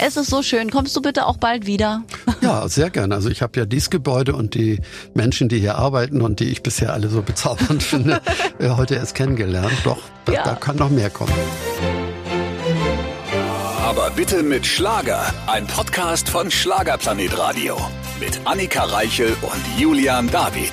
Es ist so schön. Kommst du bitte auch bald wieder? Ja, sehr gerne. Also ich habe ja dieses Gebäude und die Menschen, die hier arbeiten und die ich bisher alle so bezaubernd finde, äh, heute erst kennengelernt. Doch, da, ja. da kann noch mehr kommen. Aber bitte mit Schlager. Ein Podcast von Schlagerplanet Radio. Mit Annika Reichel und Julian David.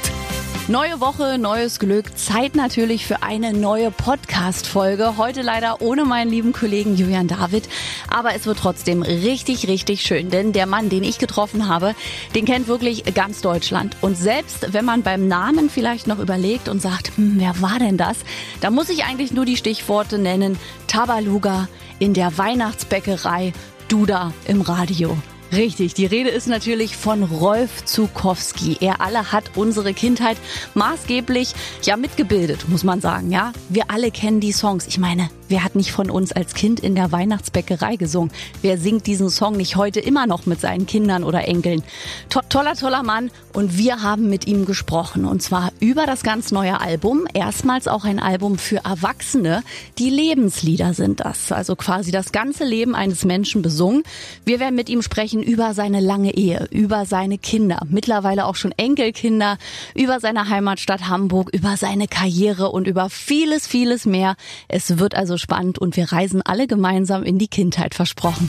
Neue Woche, neues Glück. Zeit natürlich für eine neue Podcast-Folge. Heute leider ohne meinen lieben Kollegen Julian David. Aber es wird trotzdem richtig, richtig schön. Denn der Mann, den ich getroffen habe, den kennt wirklich ganz Deutschland. Und selbst wenn man beim Namen vielleicht noch überlegt und sagt, hm, wer war denn das? Da muss ich eigentlich nur die Stichworte nennen. Tabaluga in der Weihnachtsbäckerei, Duda im Radio. Richtig, die Rede ist natürlich von Rolf Zukowski. Er alle hat unsere Kindheit maßgeblich ja mitgebildet, muss man sagen, ja. Wir alle kennen die Songs. Ich meine, wer hat nicht von uns als Kind in der Weihnachtsbäckerei gesungen? Wer singt diesen Song nicht heute immer noch mit seinen Kindern oder Enkeln? To toller, toller Mann und wir haben mit ihm gesprochen und zwar über das ganz neue Album. Erstmals auch ein Album für Erwachsene. Die Lebenslieder sind das, also quasi das ganze Leben eines Menschen besungen. Wir werden mit ihm sprechen über seine lange Ehe, über seine Kinder, mittlerweile auch schon Enkelkinder, über seine Heimatstadt Hamburg, über seine Karriere und über vieles, vieles mehr. Es wird also spannend und wir reisen alle gemeinsam in die Kindheit versprochen.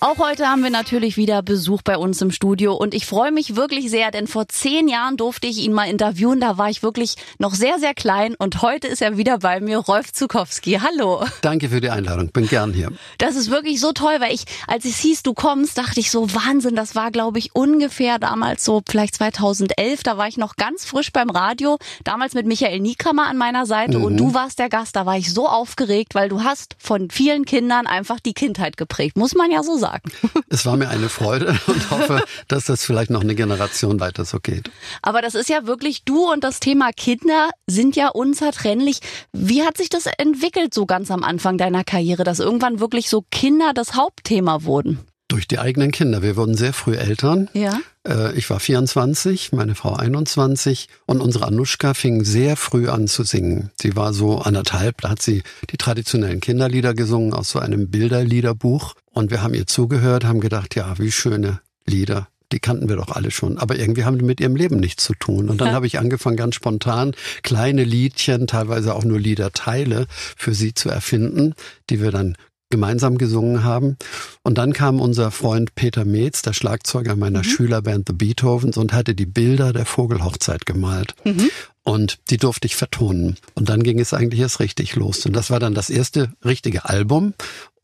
Auch heute haben wir natürlich wieder Besuch bei uns im Studio und ich freue mich wirklich sehr, denn vor zehn Jahren durfte ich ihn mal interviewen. Da war ich wirklich noch sehr, sehr klein und heute ist er wieder bei mir, Rolf Zukowski. Hallo. Danke für die Einladung. Bin gern hier. Das ist wirklich so toll, weil ich, als es hieß, du kommst, dachte ich so, Wahnsinn, das war, glaube ich, ungefähr damals so, vielleicht 2011. Da war ich noch ganz frisch beim Radio, damals mit Michael Niekammer an meiner Seite mhm. und du warst der Gast. Da war ich so aufgeregt, weil du hast von vielen Kindern einfach die Kindheit geprägt. Muss man ja so sagen sagen. Es war mir eine Freude und hoffe, dass das vielleicht noch eine Generation weiter so geht. Aber das ist ja wirklich du und das Thema Kinder sind ja unzertrennlich. Wie hat sich das entwickelt so ganz am Anfang deiner Karriere, dass irgendwann wirklich so Kinder das Hauptthema wurden? Durch die eigenen Kinder. Wir wurden sehr früh Eltern. Ja. Äh, ich war 24, meine Frau 21 und unsere Anushka fing sehr früh an zu singen. Sie war so anderthalb, da hat sie die traditionellen Kinderlieder gesungen aus so einem Bilderliederbuch und wir haben ihr zugehört, haben gedacht, ja, wie schöne Lieder die kannten wir doch alle schon. Aber irgendwie haben die mit ihrem Leben nichts zu tun. Und dann ja. habe ich angefangen, ganz spontan kleine Liedchen, teilweise auch nur Liederteile für sie zu erfinden, die wir dann gemeinsam gesungen haben. Und dann kam unser Freund Peter Metz, der Schlagzeuger meiner mhm. Schülerband The Beethovens, und hatte die Bilder der Vogelhochzeit gemalt. Mhm. Und die durfte ich vertonen. Und dann ging es eigentlich erst richtig los. Und das war dann das erste richtige Album.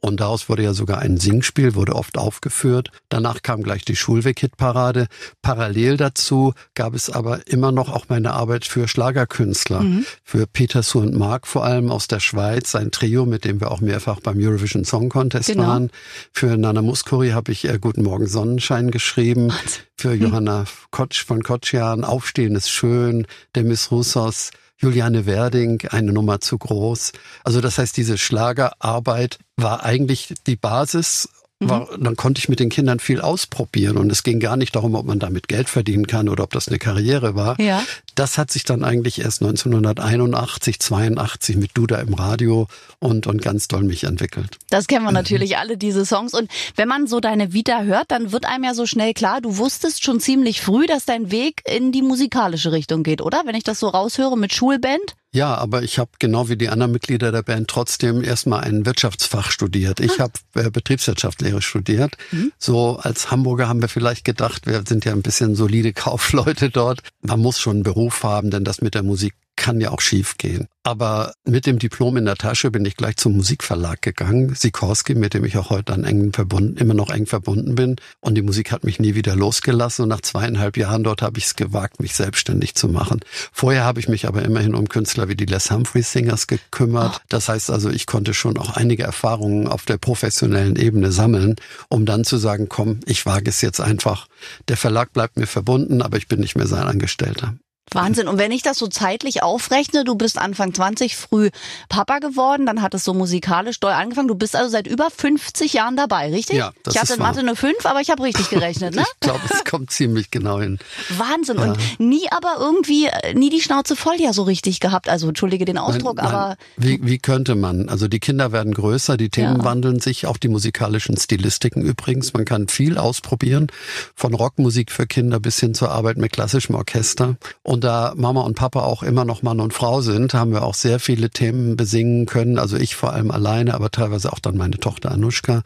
Und daraus wurde ja sogar ein Singspiel, wurde oft aufgeführt. Danach kam gleich die Schulweg-Hitparade. Parallel dazu gab es aber immer noch auch meine Arbeit für Schlagerkünstler. Mhm. Für Peter Su und Mark vor allem aus der Schweiz, ein Trio, mit dem wir auch mehrfach beim Eurovision Song Contest genau. waren. Für Nana Muskuri habe ich äh, Guten Morgen Sonnenschein geschrieben. Was? Für hm. Johanna Kotsch von Kotschan, Aufstehen ist schön, Demis Roussos, Juliane Werding, eine Nummer zu groß. Also das heißt, diese Schlagerarbeit war eigentlich die Basis war, mhm. dann konnte ich mit den Kindern viel ausprobieren und es ging gar nicht darum, ob man damit Geld verdienen kann oder ob das eine Karriere war. Ja. Das hat sich dann eigentlich erst 1981, 82 mit Duda im Radio und, und ganz doll mich entwickelt. Das kennen wir mhm. natürlich alle, diese Songs. Und wenn man so deine Vita hört, dann wird einem ja so schnell klar, du wusstest schon ziemlich früh, dass dein Weg in die musikalische Richtung geht, oder? Wenn ich das so raushöre mit Schulband? Ja, aber ich habe genau wie die anderen Mitglieder der Band trotzdem erstmal ein Wirtschaftsfach studiert. Ich ah. habe äh, Betriebswirtschaftslehre studiert. Mhm. So als Hamburger haben wir vielleicht gedacht, wir sind ja ein bisschen solide Kaufleute dort. Man muss schon einen Beruf haben, denn das mit der Musik kann ja auch schief gehen. Aber mit dem Diplom in der Tasche bin ich gleich zum Musikverlag gegangen, Sikorski, mit dem ich auch heute an eng verbunden, immer noch eng verbunden bin. Und die Musik hat mich nie wieder losgelassen. Und nach zweieinhalb Jahren dort habe ich es gewagt, mich selbstständig zu machen. Vorher habe ich mich aber immerhin um Künstler wie die Les Humphreys Singers gekümmert. Das heißt also, ich konnte schon auch einige Erfahrungen auf der professionellen Ebene sammeln, um dann zu sagen, komm, ich wage es jetzt einfach. Der Verlag bleibt mir verbunden, aber ich bin nicht mehr sein Angestellter. Wahnsinn. Und wenn ich das so zeitlich aufrechne, du bist Anfang 20 früh Papa geworden, dann hat es so musikalisch doll angefangen. Du bist also seit über 50 Jahren dabei, richtig? Ja, das Ich hatte in Mathe eine 5, aber ich habe richtig gerechnet, ne? Ich glaube, es kommt ziemlich genau hin. Wahnsinn. Und nie aber irgendwie, äh, nie die Schnauze voll ja so richtig gehabt. Also entschuldige den Ausdruck, Nein, nein. aber Wie, wie könnte man? Also die Kinder werden größer, die Themen Ja. wandeln sich, auch die musikalischen Stilistiken übrigens. Man kann viel ausprobieren, von Rockmusik für Kinder bis hin zur Arbeit mit klassischem Orchester. Und da Mama und Papa auch immer noch Mann und Frau sind, haben wir auch sehr viele Themen besingen können. Also ich vor allem alleine, aber teilweise auch dann meine Tochter Anushka,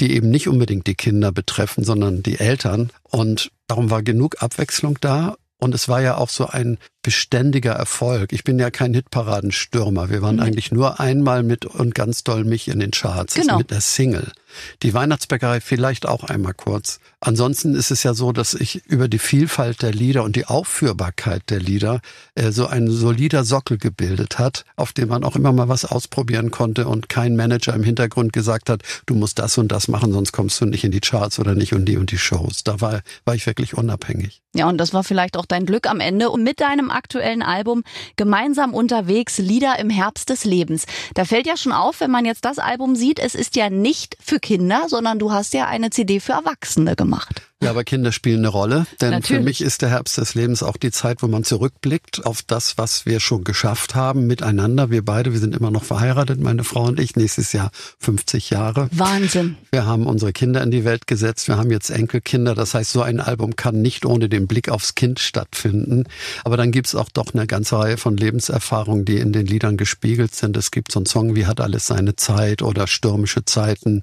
die eben nicht unbedingt die Kinder betreffen, sondern die Eltern. Und darum war genug Abwechslung da. Und es war ja auch so ein beständiger Erfolg. Ich bin ja kein Hitparadenstürmer. Wir Mhm. waren eigentlich nur einmal mit und ganz doll mich in den Charts Genau. mit der Single. Die Weihnachtsbäckerei vielleicht auch einmal kurz. Ansonsten ist es ja so, dass ich über die Vielfalt der Lieder und die Aufführbarkeit der Lieder äh, so ein solider Sockel gebildet hat, auf dem man auch immer mal was ausprobieren konnte und kein Manager im Hintergrund gesagt hat, du musst das und das machen, sonst kommst du nicht in die Charts oder nicht in die und die Shows. Da war, war ich wirklich unabhängig. Ja, und das war vielleicht auch dein Glück am Ende. Und mit deinem aktuellen Album Gemeinsam unterwegs, Lieder im Herbst des Lebens. Da fällt ja schon auf, wenn man jetzt das Album sieht, es ist ja nicht für Kinder, sondern du hast ja eine CD für Erwachsene gemacht. Ja, aber Kinder spielen eine Rolle, denn Natürlich. für mich ist der Herbst des Lebens auch die Zeit, wo man zurückblickt auf das, was wir schon geschafft haben miteinander. Wir beide, wir sind immer noch verheiratet, meine Frau und ich, nächstes Jahr 50 Jahre. Wahnsinn. Wir haben unsere Kinder in die Welt gesetzt, wir haben jetzt Enkelkinder. Das heißt, so ein Album kann nicht ohne den Blick aufs Kind stattfinden. Aber dann gibt's auch doch eine ganze Reihe von Lebenserfahrungen, die in den Liedern gespiegelt sind. Es gibt so einen Song wie Hat alles seine Zeit oder Stürmische Zeiten.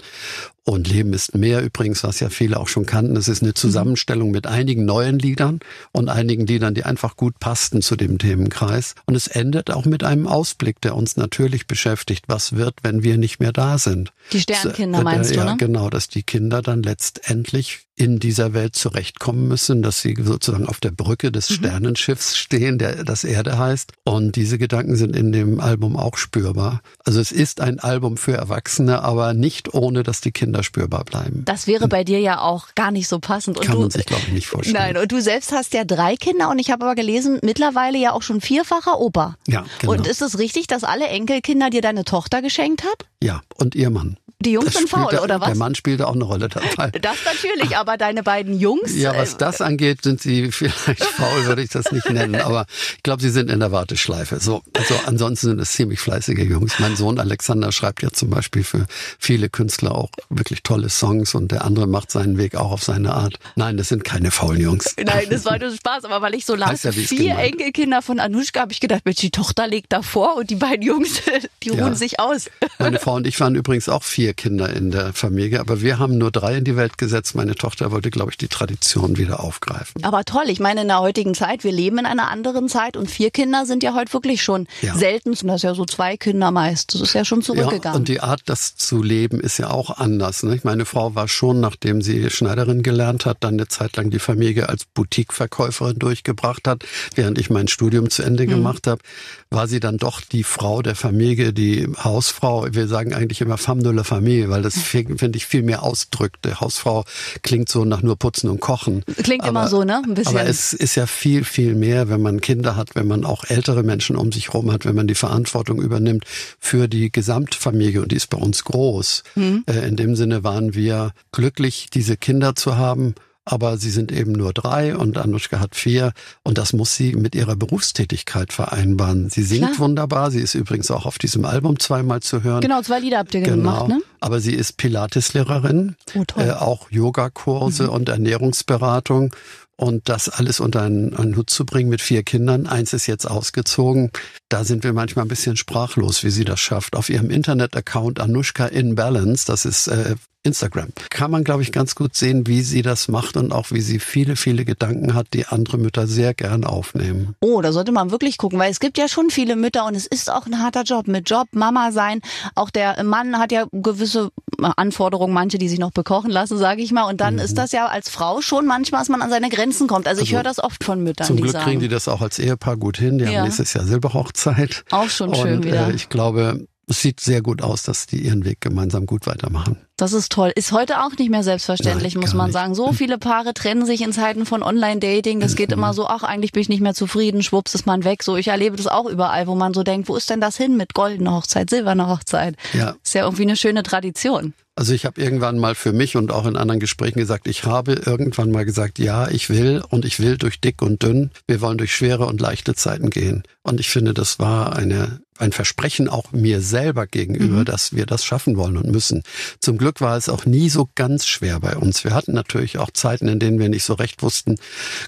Und Leben ist mehr übrigens, was ja viele auch schon kannten. Es ist eine Zusammenstellung mit einigen neuen Liedern und einigen Liedern, die einfach gut passten zu dem Themenkreis. Und es endet auch mit einem Ausblick, der uns natürlich beschäftigt. Was wird, wenn wir nicht mehr da sind? Die Sternkinder Äh, meinst du, ja, ne? genau, dass die Kinder dann letztendlich in dieser Welt zurechtkommen müssen, dass sie sozusagen auf der Brücke des Mhm. Sternenschiffs stehen, der das Erde heißt. Und diese Gedanken sind in dem Album auch spürbar. Also es ist ein Album für Erwachsene, aber nicht ohne, dass die Kinder spürbar bleiben. Das wäre bei dir ja auch gar nicht so passend. Und Kann du, man sich, glaube ich, nicht vorstellen. Nein, und du selbst hast ja drei Kinder und ich habe aber gelesen, mittlerweile ja auch schon vierfacher Opa. Ja, genau. Und ist es richtig, dass alle Enkelkinder dir deine Tochter geschenkt hat? Ja, und ihr Mann. Die Jungs Das sind faul, spielte- oder was? Der Mann spielte auch eine Rolle dabei. Das natürlich, aber deine beiden Jungs. Ja, äh, was das angeht, sind sie vielleicht faul, würde ich das nicht nennen. Aber ich glaube, sie sind in der Warteschleife. So, also ansonsten sind es ziemlich fleißige Jungs. Mein Sohn Alexander schreibt ja zum Beispiel für viele Künstler auch wirklich tolle Songs und der andere macht seinen Weg auch auf seine Art. Nein, das sind keine faulen Jungs. Nein, das war nur Spaß, aber weil ich so las, ja, vier. Enkelkinder von Anushka, habe ich gedacht, Mensch, die Tochter legt davor und die beiden Jungs, die Ja. ruhen sich aus. Meine Frau und ich waren übrigens auch vier Kinder in der Familie, aber wir haben nur drei in die Welt gesetzt. Meine Tochter wollte, glaube ich, die Tradition wieder aufgreifen. Aber toll, ich meine, in der heutigen Zeit, wir leben in einer anderen Zeit und vier Kinder sind ja heute wirklich schon Ja. selten. Das ist ja so zwei Kinder meist. Das ist ja schon Ja, zurückgegangen. und die Art, das zu leben, ist ja auch anders. Ne? Meine Frau war schon, nachdem sie Schneiderin gelernt hat, dann eine Zeit lang die Familie als Boutiqueverkäuferin durchgebracht hat. Während ich mein Studium zu Ende gemacht habe, war sie dann doch die Frau der Familie, die Hausfrau. Wir sagen eigentlich immer Femme de la Famille, weil das fi- finde ich viel mehr ausdrückt. Die Hausfrau klingt so nach nur Putzen und Kochen. Klingt immer so, ne? Ein bisschen. Aber es ist ja viel, viel mehr, wenn man Kinder hat, wenn man auch ältere Menschen um sich herum hat, wenn man die Verantwortung übernimmt für die Gesamtfamilie und die ist bei uns groß. Mhm. Äh, in dem Sinne waren wir glücklich, diese Kinder zu haben. Aber sie sind eben nur drei und Anushka hat vier und das muss sie mit ihrer Berufstätigkeit vereinbaren. Sie singt Klar. wunderbar, sie ist übrigens auch auf diesem Album zweimal zu hören. genau, zwei Lieder habt ihr gemacht, ne? Aber sie ist Pilateslehrerin, Oh. Mhm. äh, auch Yogakurse und Ernährungsberatung. Und das alles unter einen, einen Hut zu bringen mit vier Kindern. Eins ist jetzt ausgezogen. Da sind wir manchmal ein bisschen sprachlos, wie sie das schafft. Auf ihrem Internet-Account Anushka in Balance, das ist äh, Instagram, kann man, glaube ich, ganz gut sehen, wie sie das macht und auch wie sie viele, viele Gedanken hat, die andere Mütter sehr gern aufnehmen. Oh, da sollte man wirklich gucken, weil es gibt ja schon viele Mütter und es ist auch ein harter Job mit Job, Mama sein. Auch der Mann hat ja gewisse Anforderungen, manche, die sich noch bekochen lassen, sage ich mal. Und Mhm. dann ist das ja als Frau schon manchmal, dass man an seine Grenzen kommt. Also, ich höre das oft von Müttern, Zum Glück sagen. kriegen die das auch als Ehepaar gut hin. Die Ja. haben nächstes Jahr Silberhochzeit. Auch schon schön und, wieder. Äh, ich glaube, es sieht sehr gut aus, dass die ihren Weg gemeinsam gut weitermachen. Das ist toll. Ist heute auch nicht mehr selbstverständlich, Nein, muss man nicht. sagen. So viele Paare trennen sich in Zeiten von Online-Dating. Das geht immer so, ach, eigentlich bin ich nicht mehr zufrieden, schwupps ist man weg. So, ich erlebe das auch überall, wo man so denkt, wo ist denn das hin mit goldener Hochzeit, silberner Hochzeit? Ja. Ist ja irgendwie eine schöne Tradition. Also ich habe irgendwann mal für mich und auch in anderen Gesprächen gesagt, ich habe irgendwann mal gesagt, ja, ich will und ich will durch dick und dünn. Wir wollen durch schwere und leichte Zeiten gehen. Und ich finde, das war eine ein Versprechen auch mir selber gegenüber, dass wir das schaffen wollen und müssen. Zum Glück war es auch nie so ganz schwer bei uns. Wir hatten natürlich auch Zeiten, in denen wir nicht so recht wussten,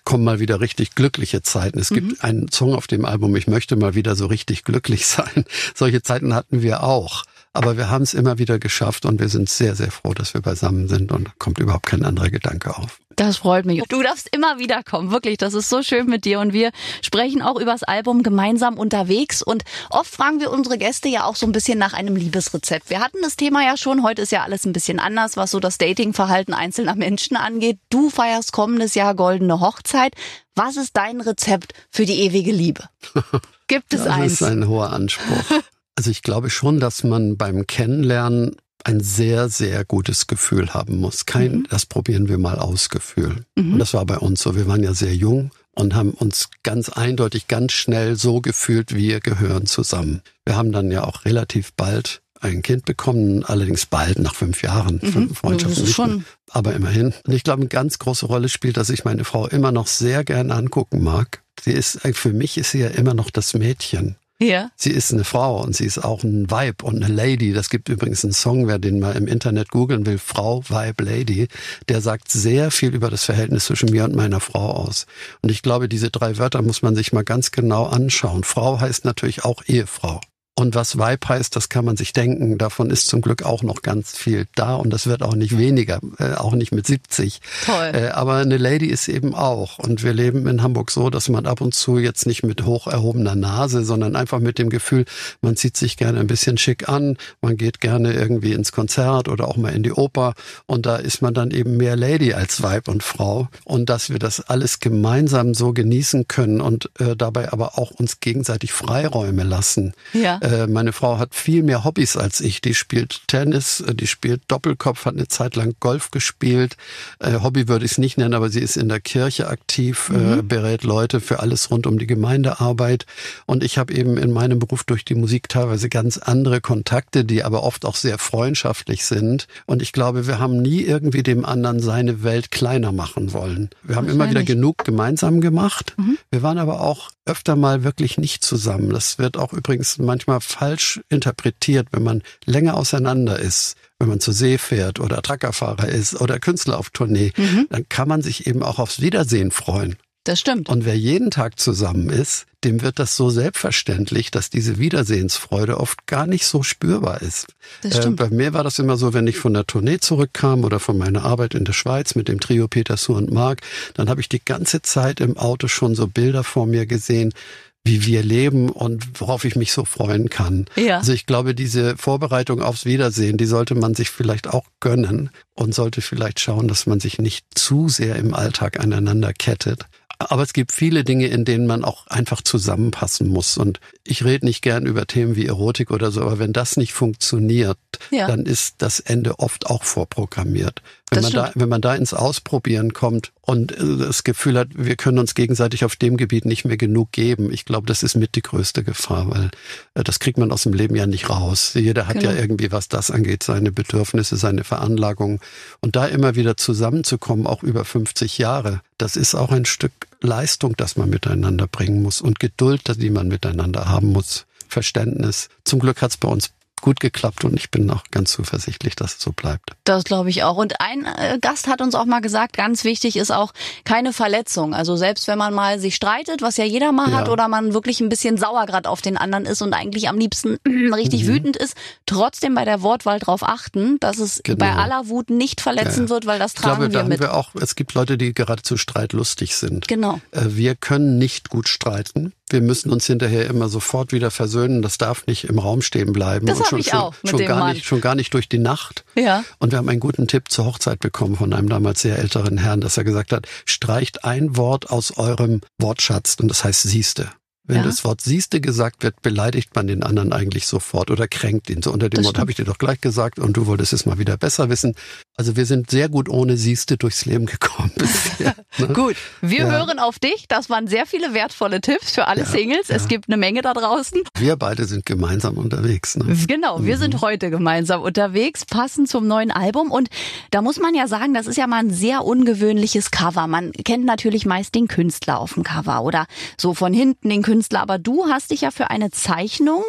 kommen mal wieder richtig glückliche Zeiten. Es gibt einen Song auf dem Album, ich möchte mal wieder so richtig glücklich sein. Solche Zeiten hatten wir auch. Aber wir haben es immer wieder geschafft und wir sind sehr, sehr froh, dass wir beisammen sind und kommt überhaupt kein anderer Gedanke auf. Das freut mich. Du darfst immer wieder kommen, wirklich. Das ist so schön mit dir. Und wir sprechen auch übers Album gemeinsam unterwegs. Und oft fragen wir unsere Gäste ja auch so ein bisschen nach einem Liebesrezept. Wir hatten das Thema ja schon. Heute ist ja alles ein bisschen anders, was so das Datingverhalten einzelner Menschen angeht. Du feierst kommendes Jahr goldene Hochzeit. Was ist dein Rezept für die ewige Liebe? Gibt es Das eins? ist ein hoher Anspruch. Also ich glaube schon, dass man beim Kennenlernen ein sehr, sehr gutes Gefühl haben muss. Kein, das probieren wir mal aus Gefühl. Und das war bei uns so. Wir waren ja sehr jung und haben uns ganz eindeutig, ganz schnell so gefühlt, wir gehören zusammen. Wir haben dann ja auch relativ bald ein Kind bekommen, allerdings bald nach fünf Jahren mhm. Freundschaft. Ist schon aber immerhin. Und ich glaube, eine ganz große Rolle spielt, dass ich meine Frau immer noch sehr gerne angucken mag. Sie ist, für mich ist sie ja immer noch das Mädchen. Ja. Sie ist eine Frau und sie ist auch ein Vibe und eine Lady. Das gibt übrigens einen Song, wer den mal im Internet googeln will, Frau, Vibe, Lady. Der sagt sehr viel über das Verhältnis zwischen mir und meiner Frau aus. Und ich glaube, diese drei Wörter muss man sich mal ganz genau anschauen. Frau heißt natürlich auch Ehefrau. Und was Vibe heißt, das kann man sich denken. Davon ist zum Glück auch noch ganz viel da und das wird auch nicht weniger, äh, auch nicht mit 70. Toll. Äh, aber eine Lady ist eben auch. Und wir leben in Hamburg so, dass man ab und zu jetzt nicht mit hoch erhobener Nase, sondern einfach mit dem Gefühl, man zieht sich gerne ein bisschen schick an, man geht gerne irgendwie ins Konzert oder auch mal in die Oper. Und da ist man dann eben mehr Lady als Weib und Frau. Und dass wir das alles gemeinsam so genießen können und äh, dabei aber auch uns gegenseitig Freiräume lassen. Ja. Äh, meine Frau hat viel mehr Hobbys als ich. Die spielt Tennis, äh, die spielt Doppelkopf, hat eine Zeit lang Golf gespielt. Äh, Hobby würde ich es nicht nennen, aber sie ist in der Kirche aktiv, mhm. äh, berät Leute für alles rund um die Gemeindearbeit. Und ich habe eben in meinem Beruf durch die Musik teilweise ganz andere Kontakte, die aber oft auch sehr freundschaftlich sind. Und ich glaube, wir haben nie irgendwie dem anderen seine Welt kleiner machen wollen. Wir haben immer wieder genug gemeinsam gemacht. Mhm. Wir waren aber auch öfter mal wirklich nicht zusammen. Das wird auch übrigens manchmal falsch interpretiert, wenn man länger auseinander ist. Wenn man zur See fährt oder Truckerfahrer ist oder Künstler auf Tournee, mhm. dann kann man sich eben auch aufs Wiedersehen freuen. Das stimmt. Und wer jeden Tag zusammen ist, dem wird das so selbstverständlich, dass diese Wiedersehensfreude oft gar nicht so spürbar ist. Das stimmt. Äh, bei mir war das immer so, wenn ich von der Tournee zurückkam oder von meiner Arbeit in der Schweiz mit dem Trio Peter Su und Mark, dann habe ich die ganze Zeit im Auto schon so Bilder vor mir gesehen, wie wir leben und worauf ich mich so freuen kann. Ja. Also ich glaube, diese Vorbereitung aufs Wiedersehen, die sollte man sich vielleicht auch gönnen und sollte vielleicht schauen, dass man sich nicht zu sehr im Alltag aneinander kettet. Aber es gibt viele Dinge, in denen man auch einfach zusammenpassen muss. Und ich rede nicht gern über Themen wie Erotik oder so, aber wenn das nicht funktioniert, ja. dann ist das Ende oft auch vorprogrammiert. Wenn man, da, wenn man da ins Ausprobieren kommt und das Gefühl hat, wir können uns gegenseitig auf dem Gebiet nicht mehr genug geben, ich glaube, das ist mit die größte Gefahr, weil das kriegt man aus dem Leben ja nicht raus. Jeder hat genau. ja irgendwie, was das angeht, seine Bedürfnisse, seine Veranlagungen. Und da immer wieder zusammenzukommen, auch über 50 Jahre, das ist auch ein Stück Leistung, das man miteinander bringen muss und Geduld, die man miteinander haben muss. Verständnis. Zum Glück hat es bei uns gut geklappt und ich bin auch ganz zuversichtlich, dass es so bleibt. Das glaube ich auch. Und ein äh, Gast hat uns auch mal gesagt, ganz wichtig ist auch keine Verletzung. Also selbst wenn man mal sich streitet, was ja jeder mal Ja. hat, oder man wirklich ein bisschen sauer gerade auf den anderen ist und eigentlich am liebsten richtig wütend ist, trotzdem bei der Wortwahl drauf achten, dass es Genau. bei aller Wut nicht verletzen Ja. wird, weil das Ich glaube, tragen da wir haben mit. wir auch, es gibt Leute, die geradezu streitlustig sind. Genau. Äh, Wir können nicht gut streiten. Wir müssen uns hinterher immer sofort wieder versöhnen. Das darf nicht im Raum stehen bleiben. Das und hab schon, ich schon, auch mit schon dem gar Mann. nicht, schon gar nicht durch die Nacht. Ja. Und wir haben einen guten Tipp zur Hochzeit bekommen von einem damals sehr älteren Herrn, dass er gesagt hat, streicht ein Wort aus eurem Wortschatz und das heißt siehste. Wenn Ja. das Wort siehste gesagt wird, beleidigt man den anderen eigentlich sofort oder kränkt ihn. So unter dem Das Wort habe ich dir doch gleich gesagt und du wolltest es mal wieder besser wissen. Also wir sind sehr gut ohne siehste durchs Leben gekommen bisher. ne? Gut, wir Ja. hören auf dich. Das waren sehr viele wertvolle Tipps für alle Ja, Singles. Es ja. gibt eine Menge da draußen. Wir beide sind gemeinsam unterwegs. Ne? Genau, wir sind heute gemeinsam unterwegs, passend zum neuen Album. Und da muss man ja sagen, das ist ja mal ein sehr ungewöhnliches Cover. Man kennt natürlich meist den Künstler auf dem Cover oder so von hinten den Künstler. Aber du hast dich ja für eine Zeichnung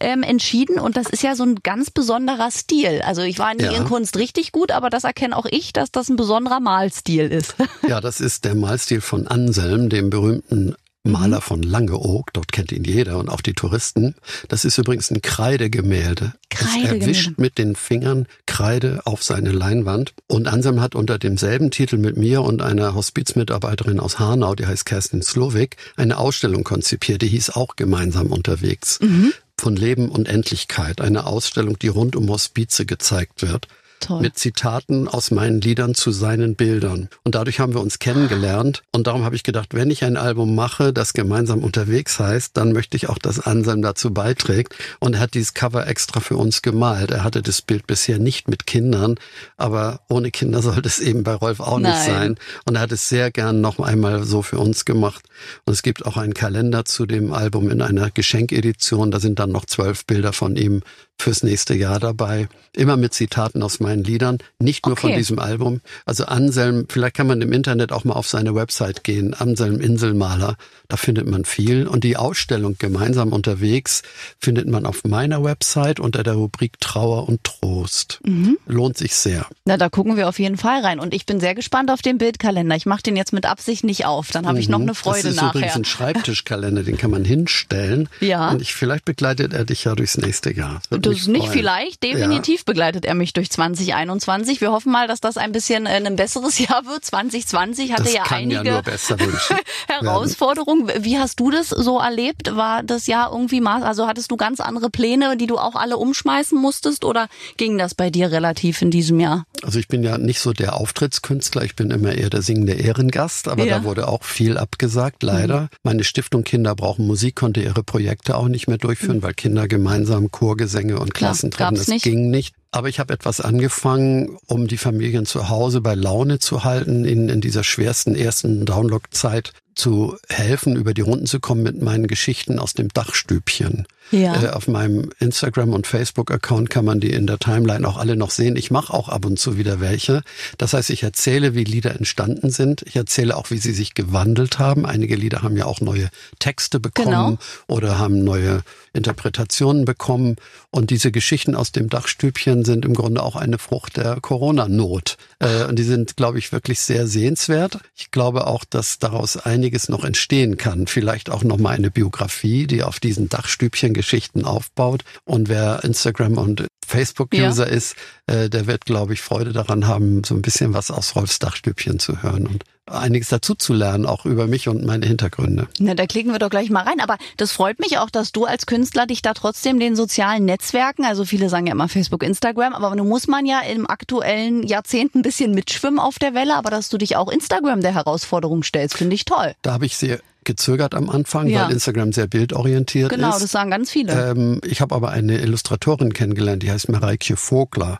ähm, entschieden und das ist ja so ein ganz besonderer Stil. Also ich war nie in Kunst richtig gut, aber das erkenne auch ich, dass das ein besonderer Malstil ist. Ja, das ist der Malstil von Anselm, dem berühmten Mhm. Maler von Langeoog. Dort kennt ihn jeder und auch die Touristen. Das ist übrigens ein Kreidegemälde. Es Kreidegemälde. erwischt mit den Fingern Kreide auf seine Leinwand. Und Anselm hat unter demselben Titel mit mir und einer Hospizmitarbeiterin aus Hanau, die heißt Kerstin Slowik, eine Ausstellung konzipiert. Die hieß auch gemeinsam unterwegs. Mhm. Von Leben und Endlichkeit. Eine Ausstellung, die rund um Hospize gezeigt wird Toll. mit Zitaten aus meinen Liedern zu seinen Bildern. Und dadurch haben wir uns kennengelernt. Und darum habe ich gedacht, wenn ich ein Album mache, das gemeinsam unterwegs heißt, dann möchte ich auch, dass Anselm dazu beiträgt. Und er hat dieses Cover extra für uns gemalt. Er hatte das Bild bisher nicht mit Kindern, aber ohne Kinder sollte es eben bei Rolf auch nicht Nein. sein. Und er hat es sehr gern noch einmal so für uns gemacht. Und es gibt auch einen Kalender zu dem Album in einer Geschenkedition. Da sind dann noch zwölf Bilder von ihm fürs nächste Jahr dabei. Immer mit Zitaten aus meinen Liedern, nicht nur von Okay. diesem Album. Also Anselm, vielleicht kann man im Internet auch mal auf seine Website gehen, Anselm Inselmaler, da findet man viel. Und die Ausstellung gemeinsam unterwegs findet man auf meiner Website unter der Rubrik Trauer und Trost. Mhm. Lohnt sich sehr. Na, da gucken wir auf jeden Fall rein. Und ich bin sehr gespannt auf den Bildkalender. Ich mache den jetzt mit Absicht nicht auf. Dann habe ich noch Mhm. eine Freude Das ist übrigens nachher. ein Schreibtischkalender, den kann man hinstellen. Ja. Und ich, vielleicht begleitet er dich ja durchs nächste Jahr. Das mich nicht freuen. vielleicht, definitiv begleitet er mich durch 2021. Wir hoffen mal, dass das ein bisschen äh, ein besseres Jahr wird. 2020 hatte Das ja einige ja. Herausforderungen. Wie hast du das so erlebt? War das Jahr irgendwie mal, also hattest du ganz andere Pläne, die du auch alle umschmeißen musstest oder ging das bei dir relativ in diesem Jahr? Also ich bin ja nicht so der Auftrittskünstler, ich bin immer eher der singende Ehrengast, aber Ja. Mhm. da wurde auch viel abgesagt, leider. Meine Stiftung Kinder brauchen Musik konnte ihre Projekte auch nicht mehr durchführen, weil Kinder gemeinsam Chorgesänge und Mhm. Klassentreffen, das nicht. ging nicht. Aber ich habe etwas angefangen, um die Familien zu Hause bei Laune zu halten, ihnen in dieser schwersten ersten Download-Zeit zu helfen, über die Runden zu kommen mit meinen Geschichten aus dem Dachstübchen. Ja. Äh, auf meinem Instagram- und Facebook-Account kann man die in der Timeline auch alle noch sehen. Ich mache auch ab und zu wieder welche. Das heißt, ich erzähle, wie Lieder entstanden sind. Ich erzähle auch, wie sie sich gewandelt haben. Einige Lieder haben ja auch neue Texte bekommen Genau. oder haben neue Interpretationen bekommen. Und diese Geschichten aus dem Dachstübchen sind im Grunde auch eine Frucht der Corona-Not. Äh, und die sind, glaube ich, wirklich sehr sehenswert. Ich glaube auch, dass daraus einiges noch entstehen kann. Vielleicht auch noch mal eine Biografie, die auf diesen Dachstübchen-Geschichten aufbaut. Und wer Instagram und Facebook-User ist, äh, der wird, glaube ich, Freude daran haben, so ein bisschen was aus Rolfs Dachstübchen zu hören und einiges dazu zu lernen, auch über mich und meine Hintergründe. Na, da klicken wir doch gleich mal rein. Aber das freut mich auch, dass du als Künstler dich da trotzdem den sozialen Netzwerken, also viele sagen ja immer Facebook, Instagram, aber nun muss man ja im aktuellen Jahrzehnt ein bisschen mitschwimmen auf der Welle, aber dass du dich auch Instagram der Herausforderung stellst, finde ich toll. Da habe ich sehr gezögert am Anfang, Ja. weil Instagram sehr bildorientiert Genau, ist. das sagen ganz viele. Ähm, ich habe aber eine Illustratorin kennengelernt, die heißt Mareike Vogler.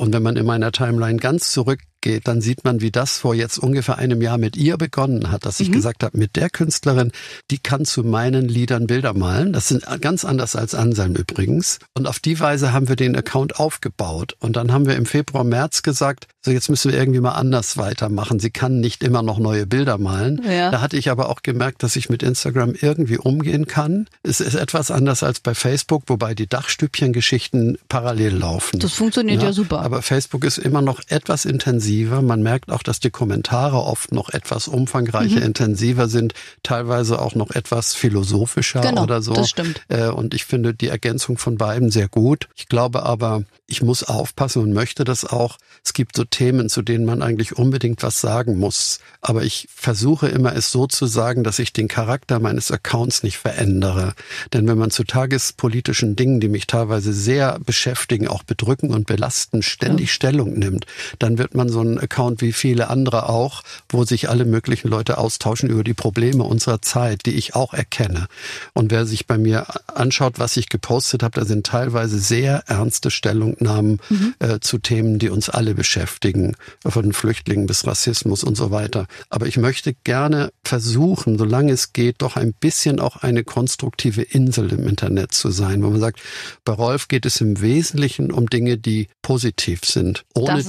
Und wenn man in meiner Timeline ganz zurückgeht, dann sieht man, wie das vor jetzt ungefähr einem Jahr mit ihr begonnen hat, dass ich gesagt habe, mit der Künstlerin, die kann zu meinen Liedern Bilder malen. Das sind ganz anders als Anselm übrigens. Und auf die Weise haben wir den Account aufgebaut. Und dann haben wir im Februar, März gesagt, so jetzt müssen wir irgendwie mal anders weitermachen. Sie kann nicht immer noch neue Bilder malen. Ja. Da hatte ich aber auch gemerkt, dass ich mit Instagram irgendwie umgehen kann. Es ist etwas anders als bei Facebook, wobei die Dachstübchen-Geschichten parallel laufen. Das funktioniert ja super. Aber Facebook ist immer noch etwas intensiver. Man merkt auch, dass die Kommentare oft noch etwas umfangreicher, Mhm. intensiver sind, teilweise auch noch etwas philosophischer Genau, oder so. das stimmt. Äh, Und ich finde die Ergänzung von beiden sehr gut. Ich glaube aber, ich muss aufpassen und möchte das auch. Es gibt so Themen, zu denen man eigentlich unbedingt was sagen muss. Aber ich versuche immer, es so zu sagen, dass ich den Charakter meines Accounts nicht verändere. Denn wenn man zu tagespolitischen Dingen, die mich teilweise sehr beschäftigen, auch bedrücken und belasten, ständig Stellung nimmt, dann wird man so so ein Account wie viele andere auch, wo sich alle möglichen Leute austauschen über die Probleme unserer Zeit, die ich auch erkenne. Und wer sich bei mir anschaut, was ich gepostet habe, da sind teilweise sehr ernste Stellungnahmen mhm. äh, zu Themen, die uns alle beschäftigen, von Flüchtlingen bis Rassismus und so weiter. Aber ich möchte gerne versuchen, solange es geht, doch ein bisschen auch eine konstruktive Insel im Internet zu sein, wo man sagt, bei Rolf geht es im Wesentlichen um Dinge, die positiv sind, ohne,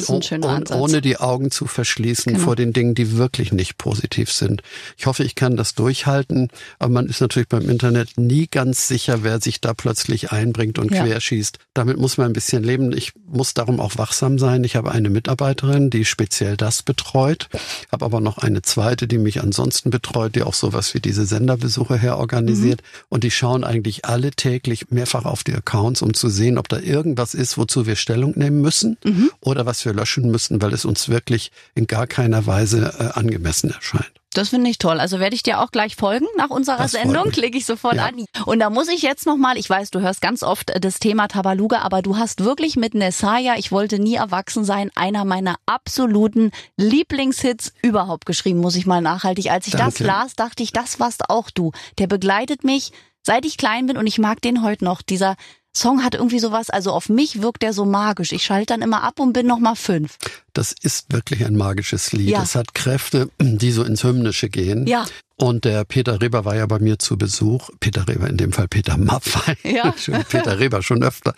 ohne die Augen zu verschließen genau. vor den Dingen, die wirklich nicht positiv sind. Ich hoffe, ich kann das durchhalten, aber man ist natürlich beim Internet nie ganz sicher, wer sich da plötzlich einbringt und ja. querschießt. Damit muss man ein bisschen leben. Ich muss darum auch wachsam sein. Ich habe eine Mitarbeiterin, die speziell das betreut, habe aber noch eine zweite, die mich ansonsten betreut, die auch sowas wie diese Senderbesuche her organisiert. Mhm. Und die schauen eigentlich alle täglich mehrfach auf die Accounts, um zu sehen, ob da irgendwas ist, wozu wir Stellung nehmen müssen mhm. oder was wir löschen müssen, weil es uns wirklich in gar keiner Weise äh, angemessen erscheint. Das finde ich toll. Also werde ich dir auch gleich folgen nach unserer das Sendung, klicke ich sofort ja. an. Und da muss ich jetzt nochmal, ich weiß, du hörst ganz oft das Thema Tabaluga, aber du hast wirklich mit Nessaya, ich wollte nie erwachsen sein, einer meiner absoluten Lieblingshits überhaupt geschrieben, muss ich mal nachhaltig. Als ich Danke. das las, dachte ich, das warst auch du. Der begleitet mich, seit ich klein bin und ich mag den heute noch. Dieser Song hat irgendwie sowas, also auf mich wirkt der so magisch. Ich schalte dann immer ab und bin nochmal fünf. Das ist wirklich ein magisches Lied. Ja. Es hat Kräfte, die so ins Hymnische gehen. Ja. Und der Peter Reber war ja bei mir zu Besuch. Peter Reber, in dem Fall Peter Maffei. Ja. Peter Reber schon öfter.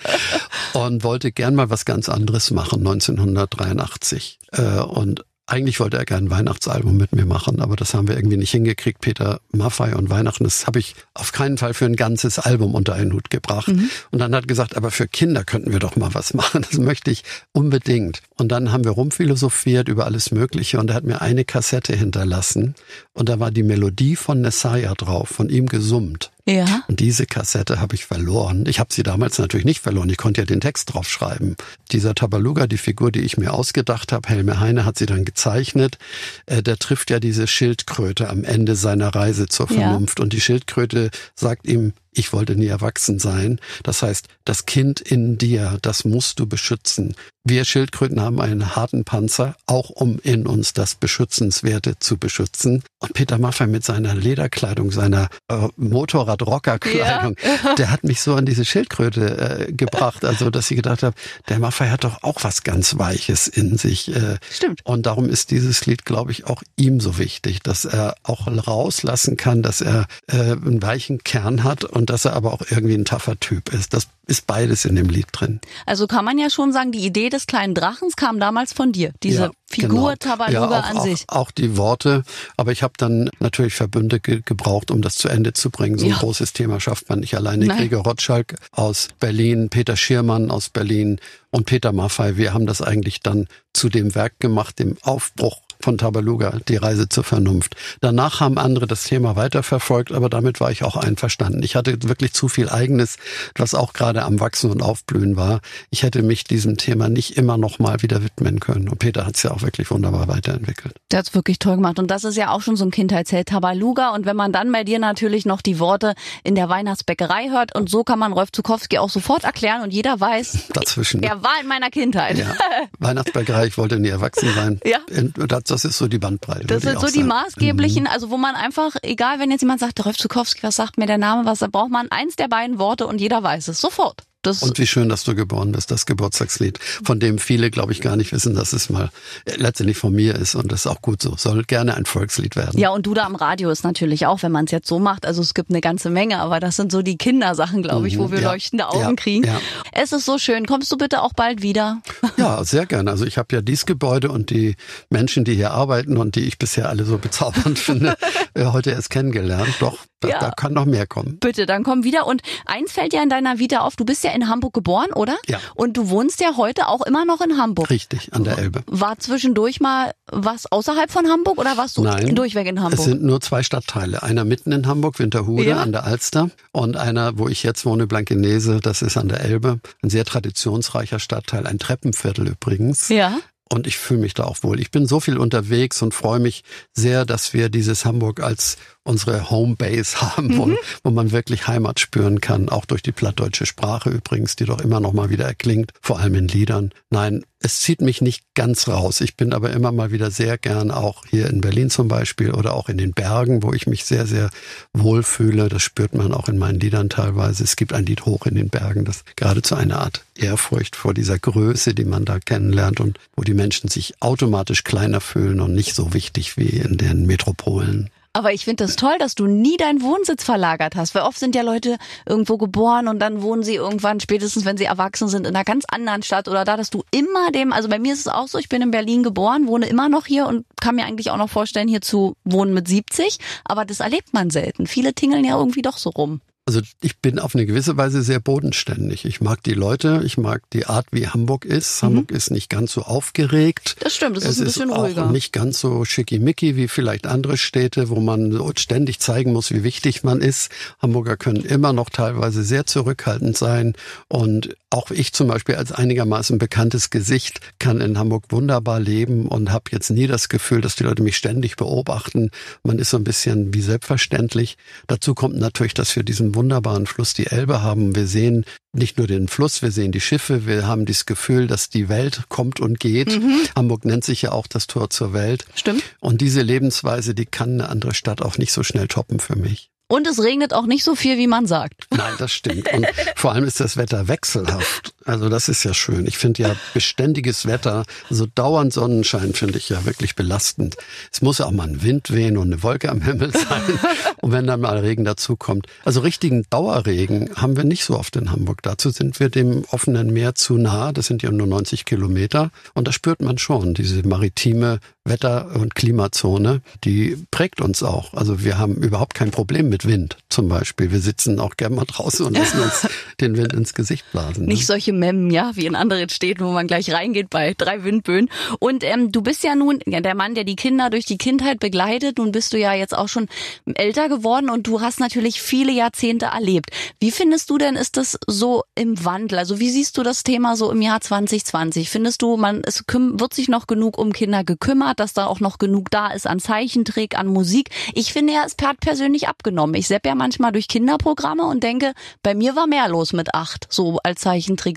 Und wollte gern mal was ganz anderes machen, 1983. Äh, und eigentlich wollte er gerne ein Weihnachtsalbum mit mir machen, aber das haben wir irgendwie nicht hingekriegt. Peter Maffei und Weihnachten, das habe ich auf keinen Fall für ein ganzes Album unter einen Hut gebracht. Mhm. Und dann hat er gesagt, aber für Kinder könnten wir doch mal was machen. Das möchte ich unbedingt. Und dann haben wir rumphilosophiert über alles Mögliche und er hat mir eine Kassette hinterlassen und da war die Melodie von Nessaya drauf, von ihm gesummt. Ja. Und diese Kassette habe ich verloren. Ich habe sie damals natürlich nicht verloren. Ich konnte ja den Text draufschreiben. Dieser Tabaluga, die Figur, die ich mir ausgedacht habe, Helme Heine hat sie dann gezeichnet. Äh, der trifft ja diese Schildkröte am Ende seiner Reise zur Vernunft. Ja. Und die Schildkröte sagt ihm, ich wollte nie erwachsen sein. Das heißt, das Kind in dir, das musst du beschützen. Wir Schildkröten haben einen harten Panzer, auch um in uns das Beschützenswerte zu beschützen. Und Peter Maffay mit seiner Lederkleidung, seiner äh, Motorrad-Rocker-Kleidung, ja. der hat mich so an diese Schildkröte äh, gebracht. Also, dass ich gedacht habe, der Maffay hat doch auch was ganz Weiches in sich. Äh, Stimmt. Und darum ist dieses Lied, glaube ich, auch ihm so wichtig, dass er auch rauslassen kann, dass er äh, einen weichen Kern hat und dass er aber auch irgendwie ein taffer Typ ist. Das ist beides in dem Lied drin. Also kann man ja schon sagen, die Idee des kleinen Drachens kam damals von dir. Diese ja, Figur genau. Tabaluga ja, an auch, sich. Auch die Worte. Aber ich habe dann natürlich Verbünde ge gebraucht, um das zu Ende zu bringen. So ein ja. großes Thema schafft man nicht alleine. Nein. Gregor Rotschalk aus Berlin, Peter Schirmann aus Berlin und Peter Maffei. Wir haben das eigentlich dann zu dem Werk gemacht, dem Aufbruch von Tabaluga, die Reise zur Vernunft. Danach haben andere das Thema weiterverfolgt, aber damit war ich auch einverstanden. Ich hatte wirklich zu viel eigenes, was auch gerade am Wachsen und Aufblühen war. Ich hätte mich diesem Thema nicht immer noch mal wieder widmen können. Und Peter hat es ja auch wirklich wunderbar weiterentwickelt. Der hat es wirklich toll gemacht. Und das ist ja auch schon so ein Kindheitsheld Tabaluga. Und wenn man dann bei dir natürlich noch die Worte in der Weihnachtsbäckerei hört, und so kann man Rolf Zukowski auch sofort erklären und jeder weiß, Dazwischen. er war in meiner Kindheit. Ja. Weihnachtsbäckerei, ich wollte nie erwachsen sein. Ja. Das das ist so die Bandbreite. Das sind so die maßgeblichen, mhm. also wo man einfach, egal wenn jetzt jemand sagt, Rolf Zukowski, was sagt mir der Name, was, da braucht man eins der beiden Worte und jeder weiß es sofort. Das und wie schön, dass du geboren bist, das Geburtstagslied, von dem viele, glaube ich, gar nicht wissen, dass es mal letztendlich von mir ist und das ist auch gut so. Soll gerne ein Volkslied werden. Ja, und du da am Radio ist natürlich auch, wenn man es jetzt so macht. Also es gibt eine ganze Menge, aber das sind so die Kindersachen, glaube ich, mhm, wo wir ja, leuchtende Augen ja, kriegen. Ja. Es ist so schön. Kommst du bitte auch bald wieder? Ja, sehr gerne. Also ich habe ja dieses Gebäude und die Menschen, die hier arbeiten und die ich bisher alle so bezaubernd finde, äh, heute erst kennengelernt. Doch, ja. da kann noch mehr kommen. Bitte, dann komm wieder. Und eins fällt ja in deiner Vita auf, du bist ja in Hamburg geboren, oder? Ja. Und du wohnst ja heute auch immer noch in Hamburg. Richtig, an der Elbe. War zwischendurch mal was außerhalb von Hamburg oder warst du Nein, durchweg in Hamburg? Es sind nur zwei Stadtteile. Einer mitten in Hamburg, Winterhude ja. an der Alster und einer, wo ich jetzt wohne, Blankenese, das ist an der Elbe. Ein sehr traditionsreicher Stadtteil, ein Treppenviertel übrigens. Ja und ich fühle mich da auch wohl. Ich bin so viel unterwegs und freue mich sehr, dass wir dieses Hamburg als unsere Homebase haben, wo, mhm. wo man wirklich Heimat spüren kann, auch durch die plattdeutsche Sprache übrigens, die doch immer noch mal wieder erklingt, vor allem in Liedern. Nein, es zieht mich nicht ganz raus. Ich bin aber immer mal wieder sehr gern auch hier in Berlin zum Beispiel oder auch in den Bergen, wo ich mich sehr, sehr wohlfühle. Das spürt man auch in meinen Liedern teilweise. Es gibt ein Lied hoch in den Bergen, das geradezu eine Art Ehrfurcht vor dieser Größe, die man da kennenlernt und wo die Menschen sich automatisch kleiner fühlen und nicht so wichtig wie in den Metropolen. Aber ich finde das toll, dass du nie deinen Wohnsitz verlagert hast. Weil oft sind ja Leute irgendwo geboren und dann wohnen sie irgendwann, spätestens wenn sie erwachsen sind, in einer ganz anderen Stadt oder da, dass du immer dem, also bei mir ist es auch so, ich bin in Berlin geboren, wohne immer noch hier und kann mir eigentlich auch noch vorstellen, hier zu wohnen mit 70. Aber das erlebt man selten. Viele tingeln ja irgendwie doch so rum. Also ich bin auf eine gewisse Weise sehr bodenständig. Ich mag die Leute, ich mag die Art, wie Hamburg ist. Mhm. Hamburg ist nicht ganz so aufgeregt. Das stimmt, es ist ein bisschen ist ruhiger. Auch nicht ganz so schickimicki wie vielleicht andere Städte, wo man ständig zeigen muss, wie wichtig man ist. Hamburger können immer noch teilweise sehr zurückhaltend sein. Und auch ich zum Beispiel als einigermaßen bekanntes Gesicht kann in Hamburg wunderbar leben und habe jetzt nie das Gefühl, dass die Leute mich ständig beobachten. Man ist so ein bisschen wie selbstverständlich. Dazu kommt natürlich, dass wir diesen wunderbaren Fluss die Elbe haben. Wir sehen nicht nur den Fluss, wir sehen die Schiffe, wir haben dieses Gefühl, dass die Welt kommt und geht. Mhm. Hamburg nennt sich ja auch das Tor zur Welt. Stimmt. Und diese Lebensweise, die kann eine andere Stadt auch nicht so schnell toppen für mich. Und es regnet auch nicht so viel, wie man sagt. Nein, das stimmt. Und vor allem ist das Wetter wechselhaft. Also das ist ja schön. Ich finde ja beständiges Wetter, so dauernd Sonnenschein finde ich ja wirklich belastend. Es muss ja auch mal ein Wind wehen und eine Wolke am Himmel sein. und wenn dann mal Regen dazukommt. Also richtigen Dauerregen haben wir nicht so oft in Hamburg. Dazu sind wir dem offenen Meer zu nah. Das sind ja nur 90 Kilometer. Und da spürt man schon diese maritime Wetter- und Klimazone, die prägt uns auch. Also wir haben überhaupt kein Problem mit Wind zum Beispiel. Wir sitzen auch gerne mal draußen und lassen uns den Wind ins Gesicht blasen. Ne? Nicht solche Memmen, ja, wie in anderen Städten, wo man gleich reingeht bei drei Windböen. Und ähm, du bist ja nun ja, der Mann, der die Kinder durch die Kindheit begleitet. Nun bist du ja jetzt auch schon älter geworden und du hast natürlich viele Jahrzehnte erlebt. Wie findest du denn, ist das so im Wandel? Also wie siehst du das Thema so im Jahr 2020? Findest du, man es wird sich noch genug um Kinder gekümmert? dass da auch noch genug da ist an Zeichentrick, an Musik. Ich finde ja, es hat persönlich abgenommen. Ich sepp ja manchmal durch Kinderprogramme und denke, bei mir war mehr los mit acht, so als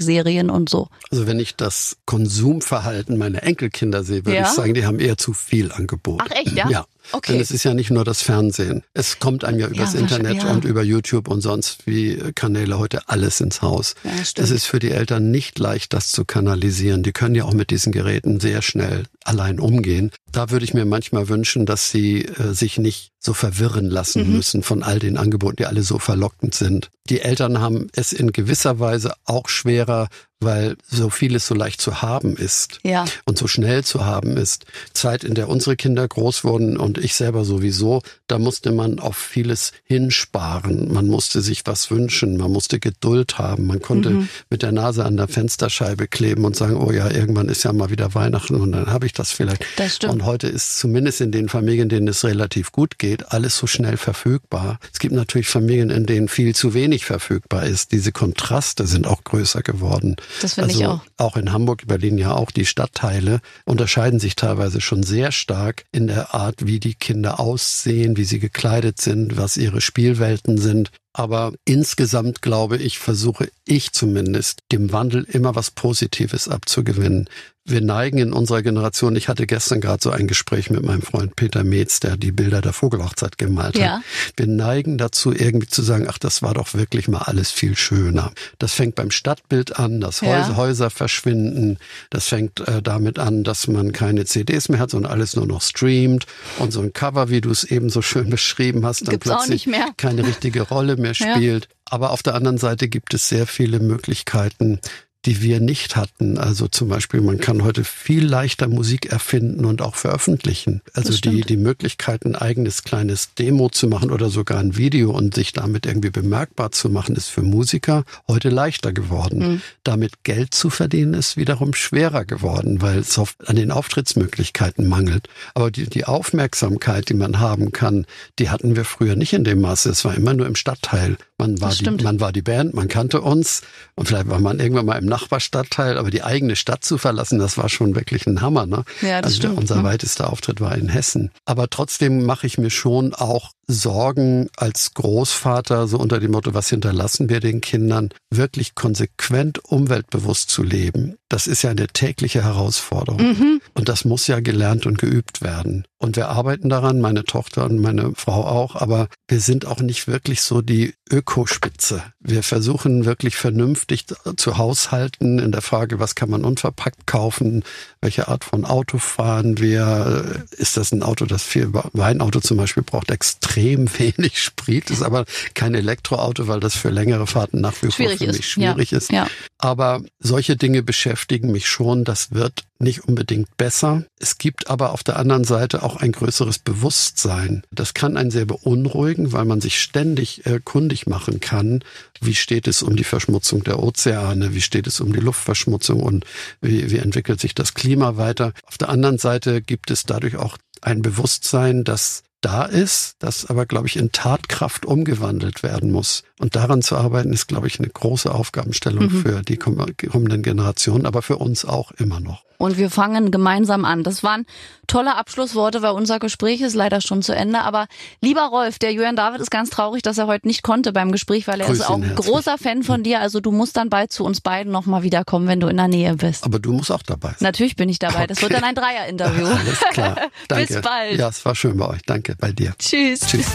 Zeichentrickserien und so. Also wenn ich das Konsumverhalten meiner Enkelkinder sehe, würde ja? ich sagen, die haben eher zu viel Angebot. Ach echt, ja? Ja. Okay. Denn es ist ja nicht nur das Fernsehen. Es kommt einem ja übers ja, Internet ja. und über YouTube und sonst wie Kanäle heute alles ins Haus. Ja, es ist für die Eltern nicht leicht, das zu kanalisieren. Die können ja auch mit diesen Geräten sehr schnell allein umgehen. Da würde ich mir manchmal wünschen, dass sie äh, sich nicht so verwirren lassen mhm. müssen von all den Angeboten, die alle so verlockend sind. Die Eltern haben es in gewisser Weise auch schwerer, weil so vieles so leicht zu haben ist ja. und so schnell zu haben ist. Zeit, in der unsere Kinder groß wurden und ich selber sowieso, da musste man auf vieles hinsparen. Man musste sich was wünschen, man musste Geduld haben, man konnte mhm. mit der Nase an der Fensterscheibe kleben und sagen, oh ja, irgendwann ist ja mal wieder Weihnachten und dann habe ich das vielleicht. Das stimmt. Und heute ist zumindest in den Familien, denen es relativ gut geht, alles so schnell verfügbar. Es gibt natürlich Familien, in denen viel zu wenig verfügbar ist. Diese Kontraste sind auch größer geworden. Das finde also ich auch. Auch in Hamburg, Berlin ja auch, die Stadtteile unterscheiden sich teilweise schon sehr stark in der Art, wie die Kinder aussehen, wie sie gekleidet sind, was ihre Spielwelten sind. Aber insgesamt glaube ich, versuche ich zumindest, dem Wandel immer was Positives abzugewinnen wir neigen in unserer Generation, ich hatte gestern gerade so ein Gespräch mit meinem Freund Peter Metz, der die Bilder der Vogelhochzeit gemalt ja. hat. Wir neigen dazu, irgendwie zu sagen, ach, das war doch wirklich mal alles viel schöner. Das fängt beim Stadtbild an, dass ja. Häuser verschwinden. Das fängt äh, damit an, dass man keine CDs mehr hat, sondern alles nur noch streamt. Und so ein Cover, wie du es eben so schön beschrieben hast, dann Gibt's plötzlich keine richtige Rolle mehr spielt. Ja. Aber auf der anderen Seite gibt es sehr viele Möglichkeiten, die wir nicht hatten. Also zum Beispiel, man kann heute viel leichter Musik erfinden und auch veröffentlichen. Also die, die Möglichkeit, ein eigenes kleines Demo zu machen oder sogar ein Video und sich damit irgendwie bemerkbar zu machen, ist für Musiker heute leichter geworden. Mhm. Damit Geld zu verdienen, ist wiederum schwerer geworden, weil es an den Auftrittsmöglichkeiten mangelt. Aber die, die Aufmerksamkeit, die man haben kann, die hatten wir früher nicht in dem Maße. Es war immer nur im Stadtteil. Man war, die, man war die Band, man kannte uns und vielleicht war man irgendwann mal im Nachbarstadtteil, aber die eigene Stadt zu verlassen, das war schon wirklich ein Hammer. Ne? Ja, das also stimmt. Unser ne? weitester Auftritt war in Hessen. Aber trotzdem mache ich mir schon auch Sorgen als Großvater, so unter dem Motto, was hinterlassen wir den Kindern, wirklich konsequent umweltbewusst zu leben. Das ist ja eine tägliche Herausforderung. Mhm. Und das muss ja gelernt und geübt werden. Und wir arbeiten daran, meine Tochter und meine Frau auch, aber wir sind auch nicht wirklich so die Ökospitze. Wir versuchen wirklich vernünftig zu haushalten in der Frage, was kann man unverpackt kaufen, welche Art von Auto fahren wir, ist das ein Auto, das viel, Weinauto zum Beispiel braucht extrem wenig Sprit, ist aber kein Elektroauto, weil das für längere Fahrten nach wie vor für mich schwierig ja. ist. Ja. Aber solche Dinge beschäftigen mich schon, das wird nicht unbedingt besser. Es gibt aber auf der anderen Seite auch ein größeres Bewusstsein. Das kann einen sehr beunruhigen, weil man sich ständig äh, kundig machen kann. Wie steht es um die Verschmutzung der Ozeane? Wie steht es um die Luftverschmutzung? Und wie, wie entwickelt sich das Klima weiter? Auf der anderen Seite gibt es dadurch auch ein Bewusstsein, dass da ist, das aber, glaube ich, in Tatkraft umgewandelt werden muss. Und daran zu arbeiten, ist, glaube ich, eine große Aufgabenstellung mhm. für die kommenden Generationen, aber für uns auch immer noch. Und wir fangen gemeinsam an. Das waren tolle Abschlussworte, weil unser Gespräch ist leider schon zu Ende. Aber lieber Rolf, der Julian David ist ganz traurig, dass er heute nicht konnte beim Gespräch, weil er Grüß ist auch herzlich. großer Fan von dir. Also du musst dann bald zu uns beiden nochmal wiederkommen, wenn du in der Nähe bist. Aber du musst auch dabei sein. Natürlich bin ich dabei. Okay. Das wird dann ein Dreier-Interview. Alles klar. Danke. Bis bald. Ja, es war schön bei euch. Danke. Bei dir. Tschüss. Tschüss.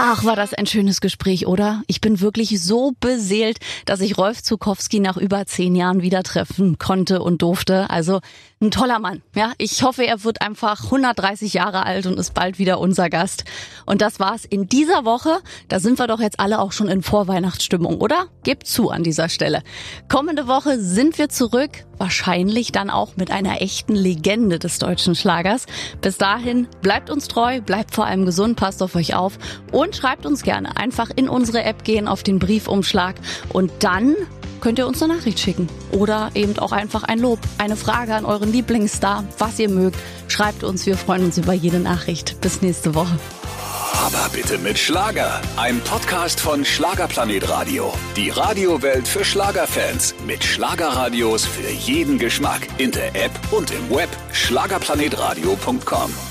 Ach, war das ein schönes Gespräch, oder? Ich bin wirklich so beseelt, dass ich Rolf Zukowski nach über zehn Jahren wieder treffen konnte und durfte. Also ein toller Mann. Ja, ich hoffe, er wird einfach 130 Jahre alt und ist bald wieder unser Gast. Und das war's in dieser Woche. Da sind wir doch jetzt alle auch schon in Vorweihnachtsstimmung, oder? Gebt zu an dieser Stelle. Kommende Woche sind wir zurück. Wahrscheinlich dann auch mit einer echten Legende des deutschen Schlagers. Bis dahin bleibt uns treu, bleibt vor allem gesund, passt auf euch auf und und schreibt uns gerne. Einfach in unsere App gehen, auf den Briefumschlag und dann könnt ihr uns eine Nachricht schicken. Oder eben auch einfach ein Lob, eine Frage an euren Lieblingsstar, was ihr mögt. Schreibt uns, wir freuen uns über jede Nachricht. Bis nächste Woche. Aber bitte mit Schlager. Ein Podcast von Schlagerplanet Radio. Die Radiowelt für Schlagerfans. Mit Schlagerradios für jeden Geschmack. In der App und im Web. Schlagerplanetradio.com.